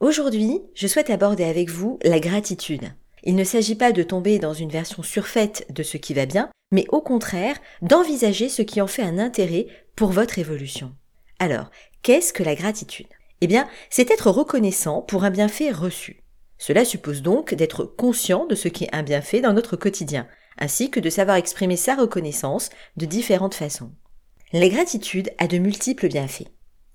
Aujourd'hui, je souhaite aborder avec vous la gratitude. Il ne s'agit pas de tomber dans une version surfaite de ce qui va bien, mais au contraire d'envisager ce qui en fait un intérêt pour votre évolution. Alors, qu'est-ce que la gratitude? Eh bien, c'est être reconnaissant pour un bienfait reçu. Cela suppose donc d'être conscient de ce qui est un bienfait dans notre quotidien, ainsi que de savoir exprimer sa reconnaissance de différentes façons. La gratitude a de multiples bienfaits.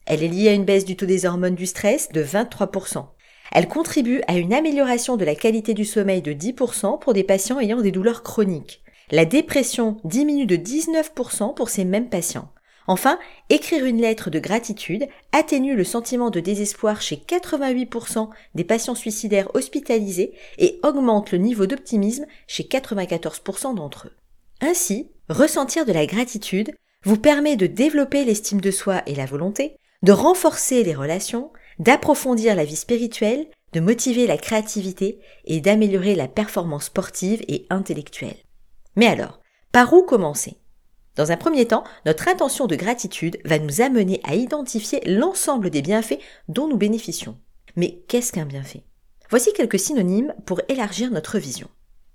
Elle est liée à une baisse du taux des hormones du stress de 23%. Elle contribue à une amélioration de la qualité du sommeil de 10% pour des patients ayant des douleurs chroniques. La dépression diminue de 19% pour ces mêmes patients. Enfin, écrire une lettre de gratitude atténue le sentiment de désespoir chez 88% des patients suicidaires hospitalisés et augmente le niveau d'optimisme chez 94% d'entre eux. Ainsi, ressentir de la gratitude vous permet de développer l'estime de soi et la volonté, de renforcer les relations, d'approfondir la vie spirituelle, de motiver la créativité et d'améliorer la performance sportive et intellectuelle. Mais alors, par où commencer? Dans un premier temps, notre intention de gratitude va nous amener à identifier l'ensemble des bienfaits dont nous bénéficions. Mais qu'est-ce qu'un bienfait? Voici quelques synonymes pour élargir notre vision.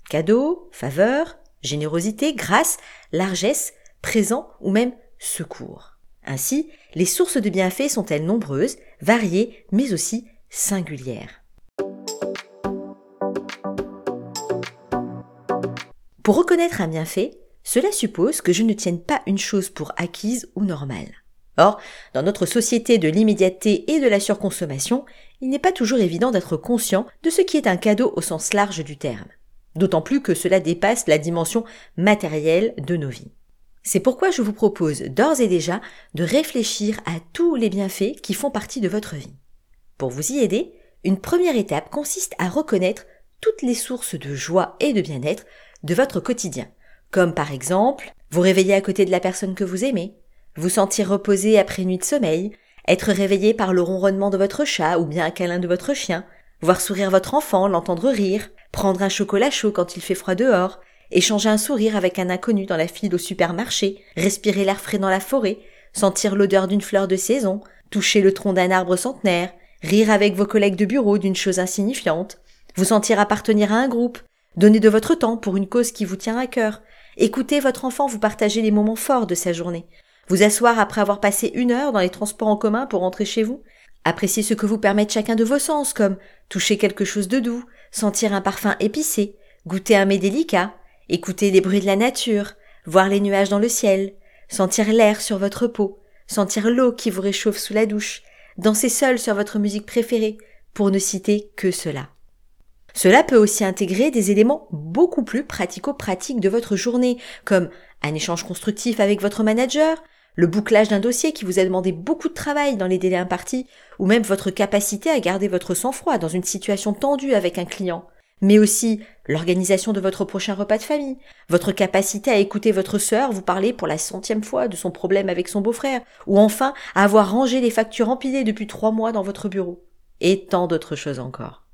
Cadeau, faveur, générosité, grâce, largesse, présent ou même secours. Ainsi, les sources de bienfaits sont-elles nombreuses, variées, mais aussi singulières. Pour reconnaître un bienfait, cela suppose que je ne tienne pas une chose pour acquise ou normale. Or, dans notre société de l'immédiateté et de la surconsommation, il n'est pas toujours évident d'être conscient de ce qui est un cadeau au sens large du terme. D'autant plus que cela dépasse la dimension matérielle de nos vies. C'est pourquoi je vous propose d'ores et déjà de réfléchir à tous les bienfaits qui font partie de votre vie. Pour vous y aider, une première étape consiste à reconnaître toutes les sources de joie et de bien-être de votre quotidien, comme par exemple vous réveiller à côté de la personne que vous aimez, vous sentir reposé après nuit de sommeil, être réveillé par le ronronnement de votre chat ou bien un câlin de votre chien, voir sourire votre enfant, l'entendre rire, prendre un chocolat chaud quand il fait froid dehors, échanger un sourire avec un inconnu dans la file au supermarché, respirer l'air frais dans la forêt, sentir l'odeur d'une fleur de saison, toucher le tronc d'un arbre centenaire, rire avec vos collègues de bureau d'une chose insignifiante, vous sentir appartenir à un groupe, donner de votre temps pour une cause qui vous tient à cœur, écouter votre enfant vous partager les moments forts de sa journée, vous asseoir après avoir passé une heure dans les transports en commun pour rentrer chez vous, apprécier ce que vous permettent chacun de vos sens comme toucher quelque chose de doux, sentir un parfum épicé, goûter un mets délicat, écouter les bruits de la nature, voir les nuages dans le ciel, sentir l'air sur votre peau, sentir l'eau qui vous réchauffe sous la douche, danser seul sur votre musique préférée, pour ne citer que cela. Cela peut aussi intégrer des éléments beaucoup plus pratico-pratiques de votre journée, comme un échange constructif avec votre manager, le bouclage d'un dossier qui vous a demandé beaucoup de travail dans les délais impartis, ou même votre capacité à garder votre sang-froid dans une situation tendue avec un client mais aussi l'organisation de votre prochain repas de famille, votre capacité à écouter votre sœur vous parler pour la centième fois de son problème avec son beau-frère, ou enfin à avoir rangé les factures empilées depuis trois mois dans votre bureau, et tant d'autres choses encore.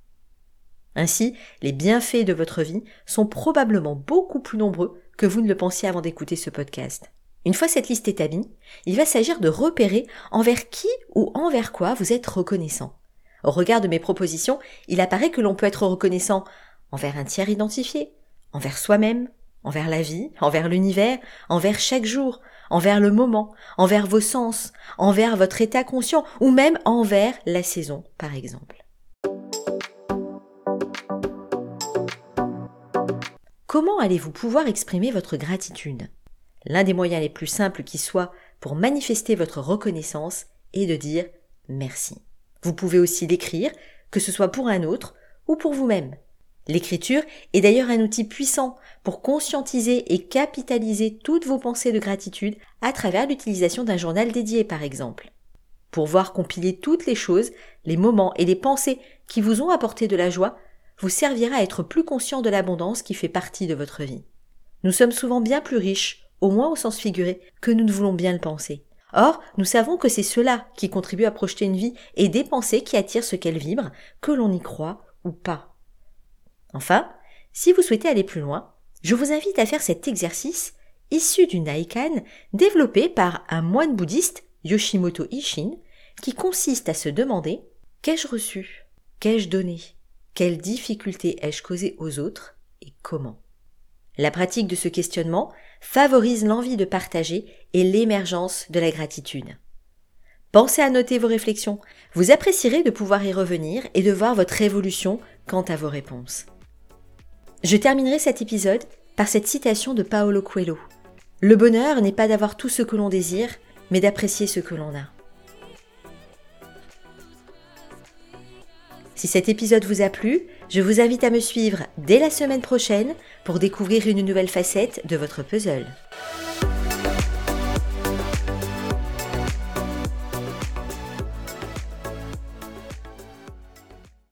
Ainsi, les bienfaits de votre vie sont probablement beaucoup plus nombreux que vous ne le pensiez avant d'écouter ce podcast. Une fois cette liste établie, il va s'agir de repérer envers qui ou envers quoi vous êtes reconnaissant. Au regard de mes propositions, il apparaît que l'on peut être reconnaissant envers un tiers identifié, envers soi-même, envers la vie, envers l'univers, envers chaque jour, envers le moment, envers vos sens, envers votre état conscient, ou même envers la saison, par exemple. Comment allez-vous pouvoir exprimer votre gratitude? L'un des moyens les plus simples qui soit pour manifester votre reconnaissance est de dire merci. Vous pouvez aussi l'écrire, que ce soit pour un autre ou pour vous-même. L'écriture est d'ailleurs un outil puissant pour conscientiser et capitaliser toutes vos pensées de gratitude à travers l'utilisation d'un journal dédié par exemple. Pour voir compiler toutes les choses, les moments et les pensées qui vous ont apporté de la joie, vous servira à être plus conscient de l'abondance qui fait partie de votre vie. Nous sommes souvent bien plus riches, au moins au sens figuré, que nous ne voulons bien le penser. Or, nous savons que c'est cela qui contribue à projeter une vie et des pensées qui attirent ce qu'elle vibre, que l'on y croit ou pas. Enfin, si vous souhaitez aller plus loin, je vous invite à faire cet exercice issu du Naikan développé par un moine bouddhiste, Yoshimoto Ishin, qui consiste à se demander Qu'ai-je reçu? Qu'ai-je donné? Quelles difficultés ai-je causées aux autres Et comment? La pratique de ce questionnement favorise l'envie de partager et l'émergence de la gratitude. Pensez à noter vos réflexions. Vous apprécierez de pouvoir y revenir et de voir votre évolution quant à vos réponses. Je terminerai cet épisode par cette citation de Paolo Coelho. Le bonheur n'est pas d'avoir tout ce que l'on désire, mais d'apprécier ce que l'on a. Si cet épisode vous a plu, je vous invite à me suivre dès la semaine prochaine pour découvrir une nouvelle facette de votre puzzle.